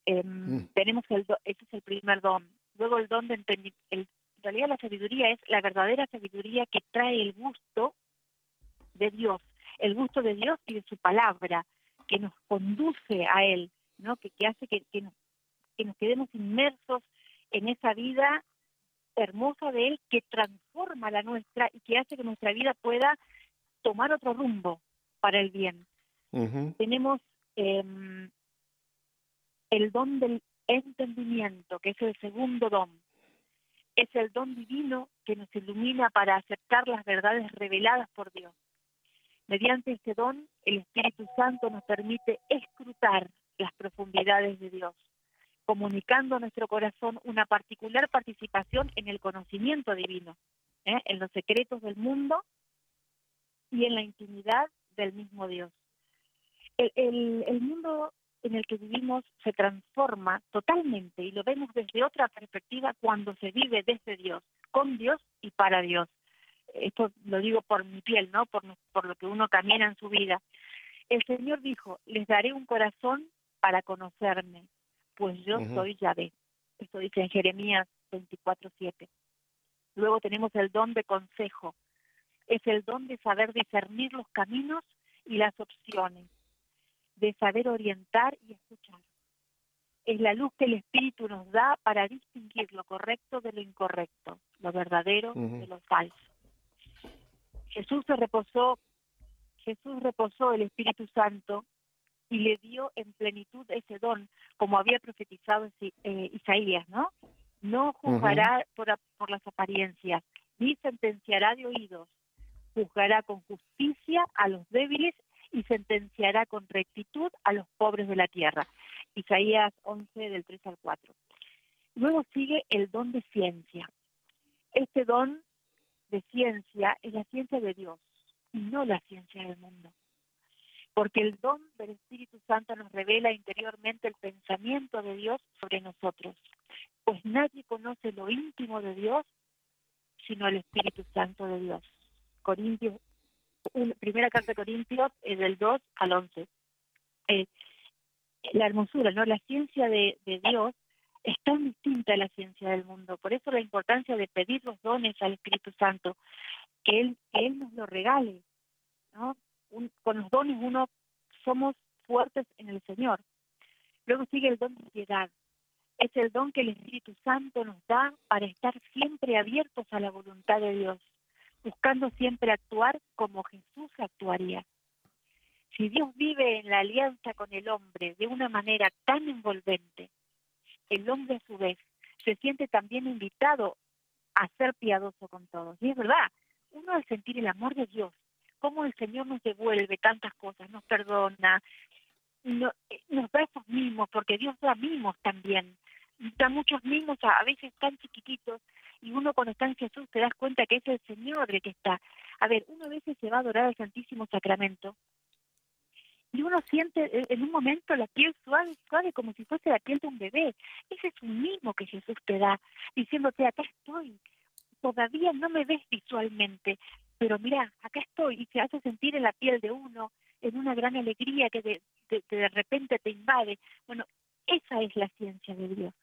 Em, mm. Tenemos el ese es el primer don. Luego el don de el en realidad la sabiduría es la verdadera sabiduría que trae el gusto de Dios, el gusto de Dios y de su palabra, que nos conduce a Él, ¿no? que, hace que, nos, que nos quedemos inmersos en esa vida hermosa de Él que transforma la nuestra y que hace que nuestra vida pueda tomar otro rumbo para el bien. Tenemos em, el don del entendimiento, que es el segundo don es el don divino que nos ilumina para aceptar las verdades reveladas por Dios. Mediante este don, el Espíritu Santo nos permite escrutar las profundidades de Dios, comunicando a nuestro corazón una particular participación en el conocimiento divino, ¿eh? en los secretos del mundo y en la intimidad del mismo Dios. El, el mundo en el que vivimos se transforma totalmente y lo vemos desde otra perspectiva cuando se vive desde Dios, con Dios y para Dios. Esto lo digo por mi piel, ¿no? Por, por lo que uno camina en su vida. El Señor dijo, les daré un corazón para conocerme, pues yo soy Yahvé. Esto dice en Jeremías 24:7. Luego tenemos el don de consejo. Es el don de saber discernir los caminos y las opciones de saber orientar y escuchar. Es la luz que el Espíritu nos da para distinguir lo correcto de lo incorrecto, lo verdadero de lo falso. Jesús se reposó, Jesús reposó el Espíritu Santo y le dio en plenitud ese don, como había profetizado eh, Isaías, ¿no? No juzgará por, por las apariencias, ni sentenciará de oídos, juzgará con justicia a los débiles y sentenciará con rectitud a los pobres de la tierra. Isaías 11 del 3 al 4. Luego sigue el don de ciencia. Este don de ciencia es la ciencia de Dios y no la ciencia del mundo. Porque el don del Espíritu Santo nos revela interiormente el pensamiento de Dios sobre nosotros. Pues nadie conoce lo íntimo de Dios sino el Espíritu Santo de Dios. Corintios primera carta de Corintios, es del 2 al 11. Eh, la hermosura, ¿no? La ciencia de, Dios es tan distinta a la ciencia del mundo. Por eso la importancia de pedir los dones al Espíritu Santo, que Él, que él nos lo regale. ¿no? con los dones uno somos fuertes en el Señor. Luego sigue el don de piedad. Es el don que el Espíritu Santo nos da para estar siempre abiertos a la voluntad de Dios buscando siempre actuar como Jesús actuaría. Si Dios vive en la alianza con el hombre de una manera tan envolvente, el hombre a su vez se siente también invitado a ser piadoso con todos. Y es verdad, uno al sentir el amor de Dios, cómo el Señor nos devuelve tantas cosas, nos perdona, eh, nos da esos mimos, porque Dios da mimos también, da muchos mimos a veces tan chiquititos, y uno cuando está en Jesús te das cuenta que es el Señor el que está. A ver, uno a veces se va a adorar al Santísimo Sacramento y uno siente eh, en un momento la piel suave, suave, como si fuese la piel de un bebé. Ese es un mismo que Jesús te da, diciéndote, acá estoy, todavía no me ves visualmente, pero mira, acá estoy, y se hace sentir en la piel de uno, en una gran alegría que de, de repente te invade. Bueno, esa es la ciencia de Dios.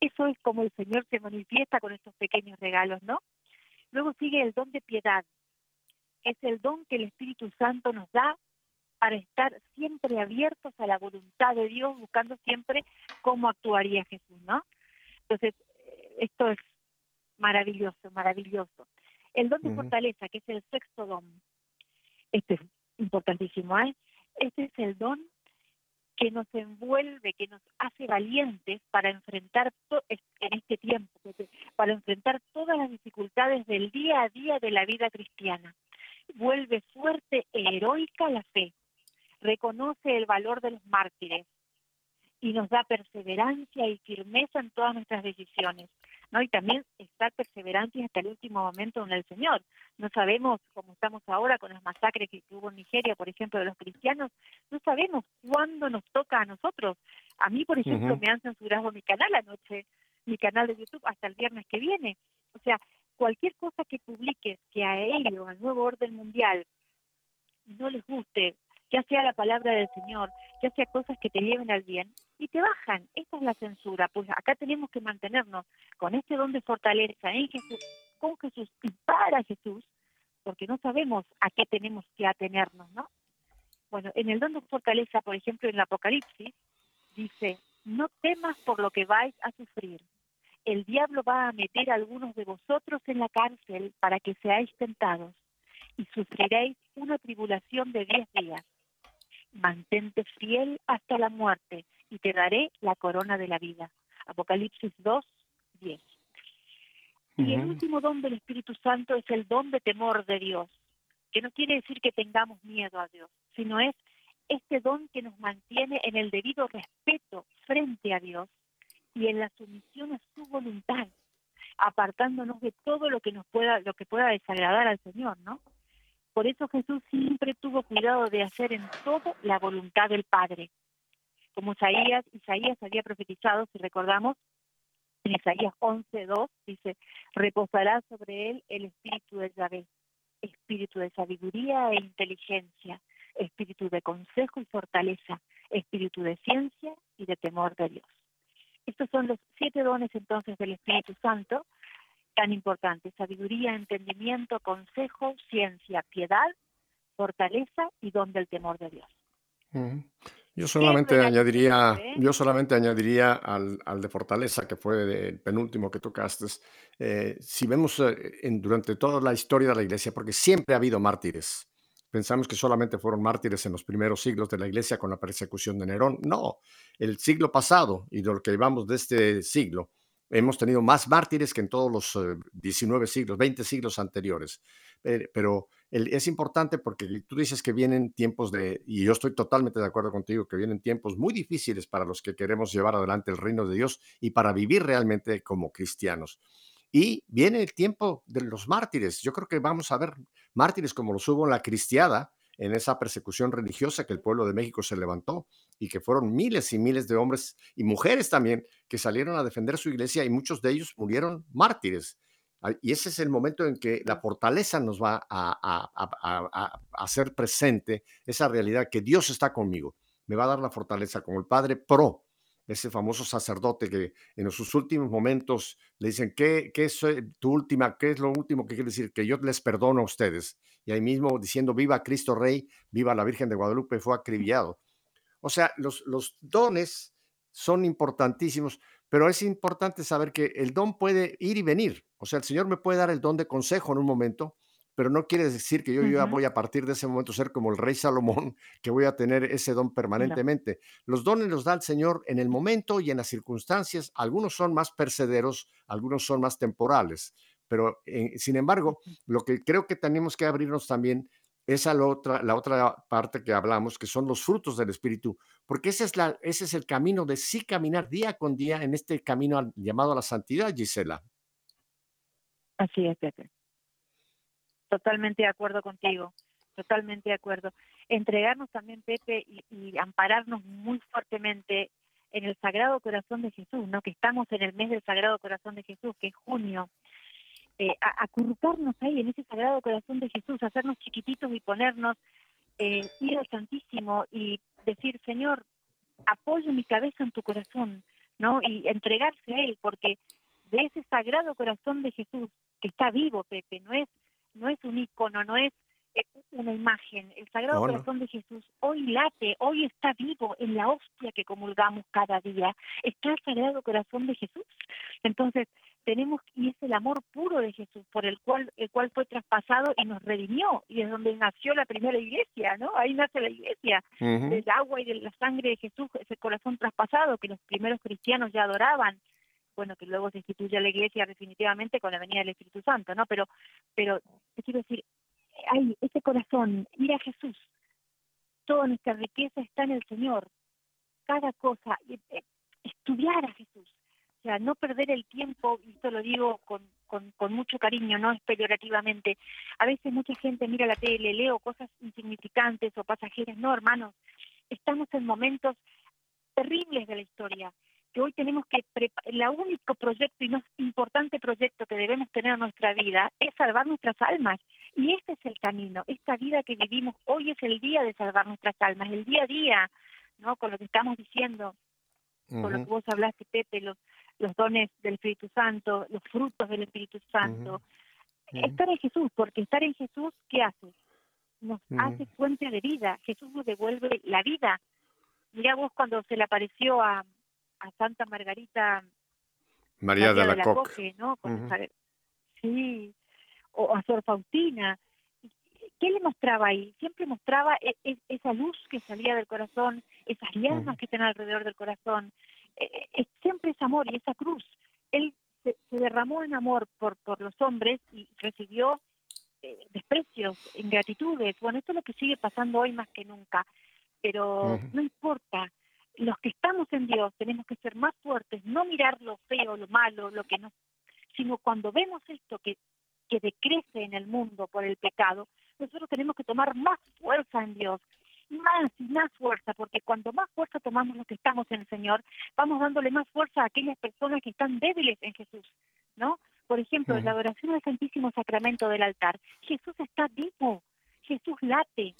Eso es como el Señor se manifiesta con estos pequeños regalos, ¿no? Luego sigue el don de piedad. Es el don que el Espíritu Santo nos da para estar siempre abiertos a la voluntad de Dios, buscando siempre cómo actuaría Jesús, ¿no? Entonces, eh, esto es maravilloso, maravilloso. El don de fortaleza, que es el sexto don, este es importantísimo, ¿eh? Este es el don que nos envuelve, que nos hace valientes para enfrentar en este tiempo, para enfrentar todas las dificultades del día a día de la vida cristiana. Vuelve fuerte e heroica la fe, reconoce el valor de los mártires y nos da perseverancia y firmeza en todas nuestras decisiones. ¿No? Y también estar perseverantes hasta el último momento en el Señor. No sabemos, como estamos ahora con las masacres que hubo en Nigeria, por ejemplo, de los cristianos, no sabemos cuándo nos toca a nosotros. A mí, por ejemplo, me han censurado mi canal anoche, mi canal de YouTube, hasta el viernes que viene. O sea, cualquier cosa que publiques que a ellos, al nuevo orden mundial, no les guste, ya sea la palabra del Señor, ya sea cosas que te lleven al bien, y te bajan. Esta es la censura. Pues acá tenemos que mantenernos con este don de fortaleza en Jesús, con Jesús y para Jesús, porque no sabemos a qué tenemos que atenernos, ¿no? Bueno, en el don de fortaleza, por ejemplo, en el Apocalipsis, dice, no temas por lo que vais a sufrir. El diablo va a meter a algunos de vosotros en la cárcel para que seáis tentados y sufriréis una tribulación de diez días mantente fiel hasta la muerte y te daré la corona de la vida. Apocalipsis 2, 10. Y el último don del Espíritu Santo es el don de temor de Dios, que no quiere decir que tengamos miedo a Dios, sino es este don que nos mantiene en el debido respeto frente a Dios y en la sumisión a su voluntad, apartándonos de todo lo que nos pueda, lo que pueda desagradar al Señor, ¿no? Por eso Jesús siempre tuvo cuidado de hacer en todo la voluntad del Padre. Como Isaías, Isaías había profetizado, si recordamos, en Isaías 11.2 dice, reposará sobre él el espíritu de Yahvé, espíritu de sabiduría e inteligencia, espíritu de consejo y fortaleza, espíritu de ciencia y de temor de Dios. Estos son los siete dones entonces del Espíritu Santo tan importante, sabiduría, entendimiento, consejo, ciencia, piedad, fortaleza y don del temor de Dios. Yo solamente añadiría, yo solamente añadiría al, de fortaleza, que fue el penúltimo que tocaste. Eh, si vemos eh, en, durante toda la historia de la iglesia, porque siempre ha habido mártires, pensamos que solamente fueron mártires en los primeros siglos de la iglesia con la persecución de Nerón. No, el siglo pasado y lo que llevamos de este siglo, Hemos tenido más mártires que en todos los 19 eh, siglos, 20 siglos anteriores. pero es importante porque tú dices que vienen tiempos de, y yo estoy totalmente de acuerdo contigo, que vienen tiempos muy difíciles para los que queremos llevar adelante el reino de Dios y para vivir realmente como cristianos. Y viene el tiempo de los mártires. Yo creo que vamos a ver mártires como los hubo en la cristiada, en esa persecución religiosa que el pueblo de México se levantó y que fueron miles y miles de hombres y mujeres también que salieron a defender su iglesia y muchos de ellos murieron mártires. Y ese es el momento en que la fortaleza nos va a, hacer presente esa realidad que Dios está conmigo. Me va a dar la fortaleza como el Padre Pro, ese famoso sacerdote que en sus últimos momentos le dicen, ¿qué, qué es tu última, qué es lo último que quiere decir? Que yo les perdono a ustedes. Y ahí mismo diciendo, viva Cristo Rey, viva la Virgen de Guadalupe, fue acribillado. O sea, los, los dones son importantísimos, pero es importante saber que el don puede ir y venir. O sea, el Señor me puede dar el don de consejo en un momento, pero no quiere decir que yo, ya voy a partir de ese momento ser como el rey Salomón, (laughs) que voy a tener ese don permanentemente. Los dones los da el Señor en el momento y en las circunstancias. Algunos son más percederos, algunos son más temporales. Pero, eh, sin embargo, lo que creo que tenemos que abrirnos también es a la otra, la otra parte que hablamos, que son los frutos del Espíritu, porque ese es, la, ese es el camino de sí caminar día con día en este camino llamado a la santidad, Gisela. Así es, Pepe totalmente de acuerdo contigo. totalmente de acuerdo. Entregarnos también, Pepe, y, ampararnos muy fuertemente en el Sagrado Corazón de Jesús, ¿no? Que estamos en el mes del Sagrado Corazón de Jesús, que es junio. Eh, acurrucarnos ahí en ese Sagrado Corazón de Jesús, hacernos chiquititos y ponernos, eh, ir al Santísimo y decir, Señor, apoyo mi cabeza en tu corazón, ¿no? Y entregarse a Él, porque de ese Sagrado Corazón de Jesús, que está vivo, Pepe, no es, no es un icono, no es una imagen. El Sagrado Corazón de Jesús hoy late, hoy está vivo en la hostia que comulgamos cada día. Está el Sagrado Corazón de Jesús. Entonces, tenemos, y es el amor puro de Jesús, por el cual, el cual fue traspasado y nos redimió, y es donde nació la primera iglesia, ¿no? Ahí nace la iglesia, del agua y de la sangre de Jesús, ese corazón traspasado que los primeros cristianos ya adoraban, bueno, que luego se instituye la iglesia definitivamente con la venida del Espíritu Santo, ¿no? Pero, pero te quiero decir, hay ese corazón, ir a Jesús, toda nuestra riqueza está en el Señor, cada cosa, eh, estudiar a Jesús, sea, no perder el tiempo, y esto lo digo con, con, con mucho cariño, no es peyorativamente, a veces mucha gente mira la tele, leo cosas insignificantes o pasajeras, no hermanos, estamos en momentos terribles de la historia, que hoy tenemos que, el único proyecto y más importante proyecto que debemos tener en nuestra vida es salvar nuestras almas. Y este es el camino, esta vida que vivimos hoy es el día de salvar nuestras almas, el día a día, ¿no? Con lo que estamos diciendo, con lo que vos hablaste, Pepe, los, los dones del Espíritu Santo, los frutos del Espíritu Santo. Estar en Jesús, porque estar en Jesús, ¿qué hace? Nos hace fuente de vida. Jesús nos devuelve la vida. Mira vos cuando se le apareció a, a Santa Margarita María, de la, Coque, ¿no? Sí, o a Sor Faustina. ¿Qué le mostraba ahí? Siempre mostraba e, e, esa luz que salía del corazón, esas llamas que están alrededor del corazón. E, siempre es amor y esa cruz. Él se, derramó en amor por, por los hombres y recibió eh, desprecios, ingratitudes. Bueno, esto es lo que sigue pasando hoy más que nunca. Pero no importa, los que estamos en Dios tenemos que ser más fuertes, no mirar lo feo, lo malo, lo que no, sino cuando vemos esto que, que decrece en el mundo por el pecado, nosotros tenemos que tomar más fuerza en Dios, más y más fuerza, porque cuando más fuerza tomamos los que estamos en el Señor, vamos dándole más fuerza a aquellas personas que están débiles en Jesús, ¿no? Por ejemplo, en la adoración al Santísimo Sacramento del altar, Jesús está vivo, Jesús late.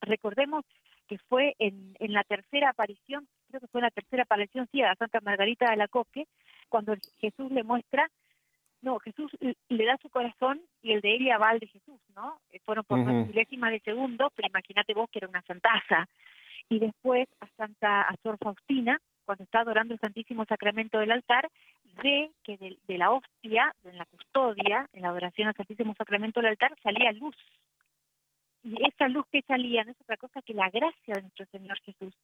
Recordemos que fue en, en la tercera aparición, creo que fue en la tercera aparición, sí, a Santa Margarita de la Coque, cuando Jesús le muestra, no, Jesús le da su corazón y el de ella va al de Jesús, ¿no? Eh, fueron por uh milésimas de segundo, pero imagínate vos que era una santaza. Y después a Santa a Sor Faustina, cuando está adorando el Santísimo Sacramento del altar, ve que de, de la hostia, en la custodia, en la adoración al Santísimo Sacramento del altar, salía luz, y esa luz que salía no es otra cosa que la gracia de nuestro Señor Jesús.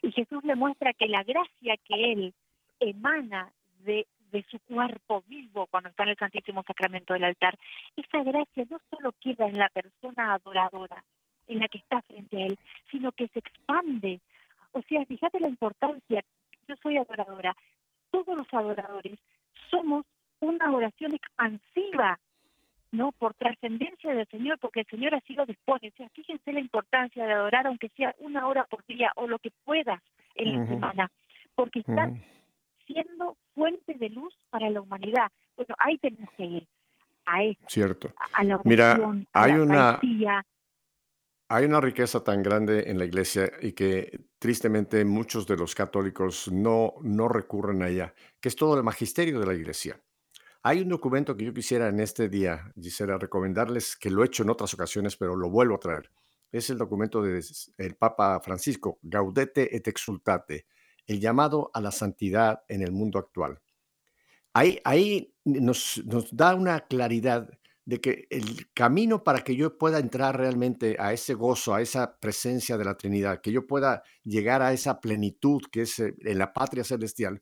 Y Jesús le muestra que la gracia que Él emana de, de su cuerpo vivo cuando está en el Santísimo Sacramento del altar, esa gracia no solo queda en la persona adoradora, en la que está frente a Él, sino que se expande. O sea, fíjate la importancia, yo soy adoradora, todos los adoradores somos una oración expansiva ¿no? Por trascendencia del Señor, porque el Señor así lo dispone. O sea, fíjense la importancia de adorar, aunque sea una hora por día o lo que puedas en la semana, porque está siendo fuente de luz para la humanidad. Bueno, ahí tenemos que ir a eso. Cierto. A la Mira, hay una hay una riqueza tan grande en la iglesia y que tristemente muchos de los católicos no, no recurren a ella, que es todo el magisterio de la iglesia. Hay un documento que yo quisiera en este día, quisiera recomendarles, que lo he hecho en otras ocasiones, pero lo vuelvo a traer. Es el documento del Papa Francisco, Gaudete et Exultate, el llamado a la santidad en el mundo actual. Ahí, ahí nos, nos da una claridad de que el camino para que yo pueda entrar realmente a ese gozo, a esa presencia de la Trinidad, que yo pueda llegar a esa plenitud que es eh, en la patria celestial,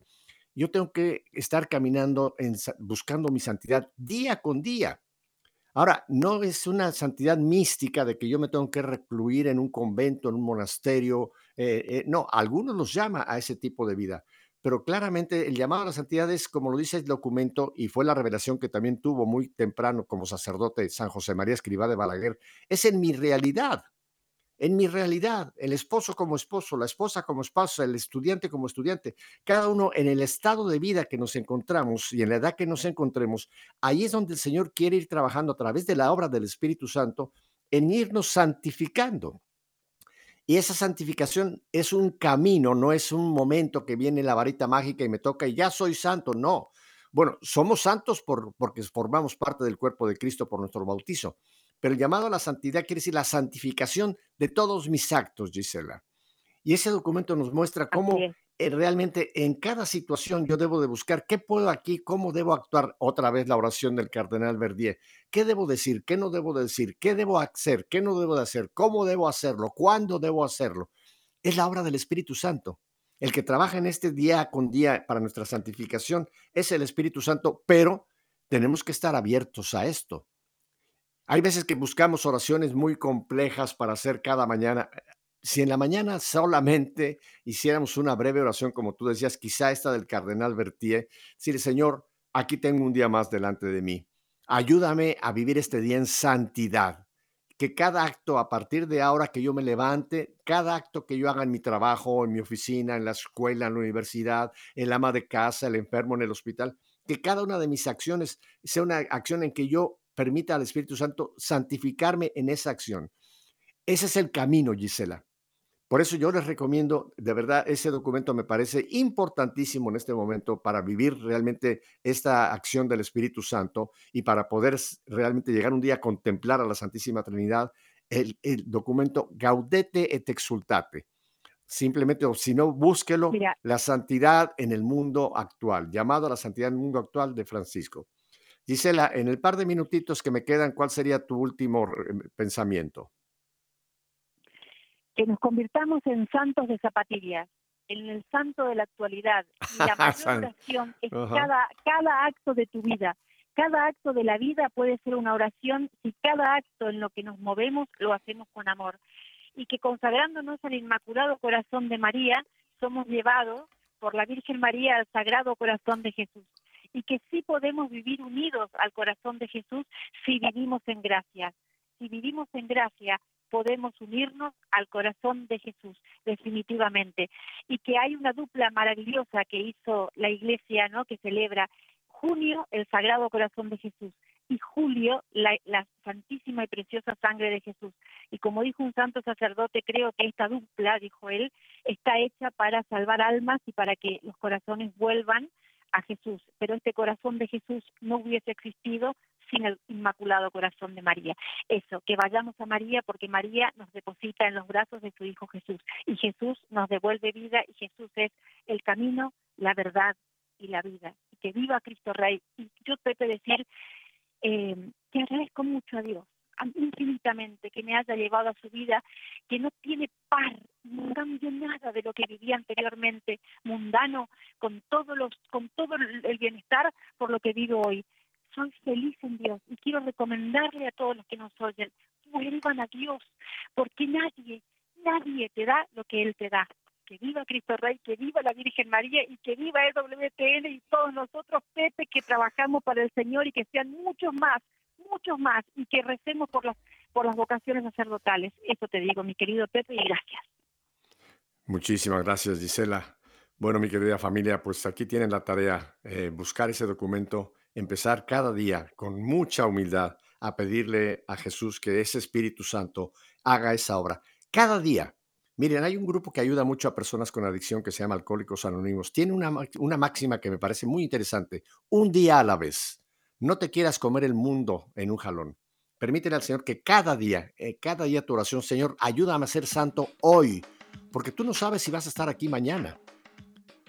yo tengo que estar caminando buscando mi santidad día con día. Ahora, no es una santidad mística de que yo me tengo que recluir en un convento, en un monasterio. Eh, eh, no, algunos los llama a ese tipo de vida, pero claramente el llamado a la santidad es, como lo dice el documento, y fue la revelación que también tuvo muy temprano como sacerdote San José María Escribá de Balaguer, es en mi realidad, en mi realidad, el esposo como esposo, la esposa como esposa, el estudiante como estudiante, cada uno en el estado de vida que nos encontramos y en la edad que nos encontremos, ahí es donde el Señor quiere ir trabajando a través de la obra del Espíritu Santo en irnos santificando. Y esa santificación es un camino, no es un momento que viene la varita mágica y me toca y ya soy santo, no. Bueno, somos santos por, porque formamos parte del cuerpo de Cristo por nuestro bautizo, pero el llamado a la santidad quiere decir la santificación de todos mis actos, Gisela. Y ese documento nos muestra cómo realmente en cada situación yo debo de buscar qué puedo aquí, cómo debo actuar. Otra vez la oración del cardenal Verdier. ¿Qué debo decir? ¿Qué no debo decir? ¿Qué debo hacer? ¿Qué no debo de hacer? ¿Cómo debo hacerlo? ¿Cuándo debo hacerlo? Es la obra del Espíritu Santo. El que trabaja en este día con día para nuestra santificación es el Espíritu Santo, pero tenemos que estar abiertos a esto. Hay veces que buscamos oraciones muy complejas para hacer cada mañana si en la mañana solamente hiciéramos una breve oración, como tú decías, quizá esta del cardenal Bertier, decir, Señor, aquí tengo un día más delante de mí. Ayúdame a vivir este día en santidad. Que cada acto a partir de ahora que yo me levante, cada acto que yo haga en mi trabajo, en mi oficina, en la escuela, en la universidad, el ama de casa, el enfermo en el hospital, que cada una de mis acciones sea una acción en que yo permita al Espíritu Santo santificarme en esa acción. Ese es el camino, Gisela. Por eso yo les recomiendo, de verdad, ese documento me parece importantísimo en este momento para vivir realmente esta acción del Espíritu Santo y para poder realmente llegar un día a contemplar a la Santísima Trinidad, el, documento Gaudete et Exultate. Simplemente, o si no, búsquelo, la santidad en el mundo actual, llamado a la santidad en el mundo actual de Francisco. Gisela, en el par de minutitos que me quedan, ¿cuál sería tu último eh, pensamiento? Que nos convirtamos en santos de zapatillas, en el santo de la actualidad. (laughs) Y la mayor oración es cada, cada acto de tu vida. Cada acto de la vida puede ser una oración si cada acto en lo que nos movemos lo hacemos con amor. Y que consagrándonos al Inmaculado Corazón de María, somos llevados por la Virgen María al Sagrado Corazón de Jesús. Y que sí podemos vivir unidos al corazón de Jesús si vivimos en gracia. Si vivimos en gracia, podemos unirnos al corazón de Jesús, definitivamente. Y que hay una dupla maravillosa que hizo la iglesia, ¿no? Que celebra junio el Sagrado Corazón de Jesús y julio la, santísima y preciosa sangre de Jesús. Y como dijo un santo sacerdote, creo que esta dupla, dijo él, está hecha para salvar almas y para que los corazones vuelvan a Jesús. Pero este corazón de Jesús no hubiese existido sin el Inmaculado Corazón de María. Eso, que vayamos a María porque María nos deposita en los brazos de su Hijo Jesús y Jesús nos devuelve vida y Jesús es el camino, la verdad y la vida. Y que viva Cristo Rey. Y yo te puedo decir eh, que agradezco mucho a Dios infinitamente que me haya llevado a su vida, que no tiene par, no cambió nada de lo que vivía anteriormente, mundano, con todos los, con todo el bienestar por lo que vivo hoy soy feliz en Dios y quiero recomendarle a todos los que nos oyen, vuelvan a Dios, porque nadie, nadie te da lo que Él te da. Que viva Cristo Rey, que viva la Virgen María y que viva EWTN y todos nosotros, Pepe, que trabajamos para el Señor y que sean muchos más, muchos más y que recemos por las, por las vocaciones sacerdotales. Eso te digo, mi querido Pepe, y gracias. Muchísimas gracias, Gisela. Bueno, mi querida familia, pues aquí tienen la tarea, eh, buscar ese documento empezar cada día con mucha humildad a pedirle a Jesús que ese Espíritu Santo haga esa obra. Cada día. Miren, hay un grupo que ayuda mucho a personas con adicción que se llama Alcohólicos Anónimos. Tiene una, una máxima que me parece muy interesante. Un día a la vez. No te quieras comer el mundo en un jalón. Permítele al Señor que cada día, eh, cada día tu oración, Señor, ayúdame a ser santo hoy, porque tú no sabes si vas a estar aquí mañana.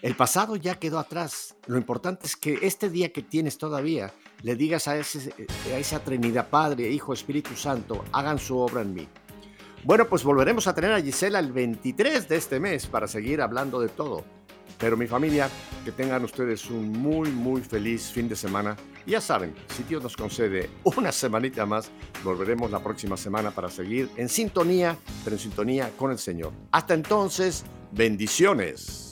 El pasado ya quedó atrás. Lo importante es que este día que tienes todavía le digas a, ese, a esa Trinidad, Padre, Hijo, Espíritu Santo, hagan su obra en mí. Bueno, pues volveremos a tener a Gisela el 23 de este mes para seguir hablando de todo. Pero mi familia, que tengan ustedes un muy, muy feliz fin de semana. ya saben, si Dios nos concede una semanita más, volveremos la próxima semana para seguir en sintonía, pero en sintonía con el Señor. Hasta entonces, bendiciones.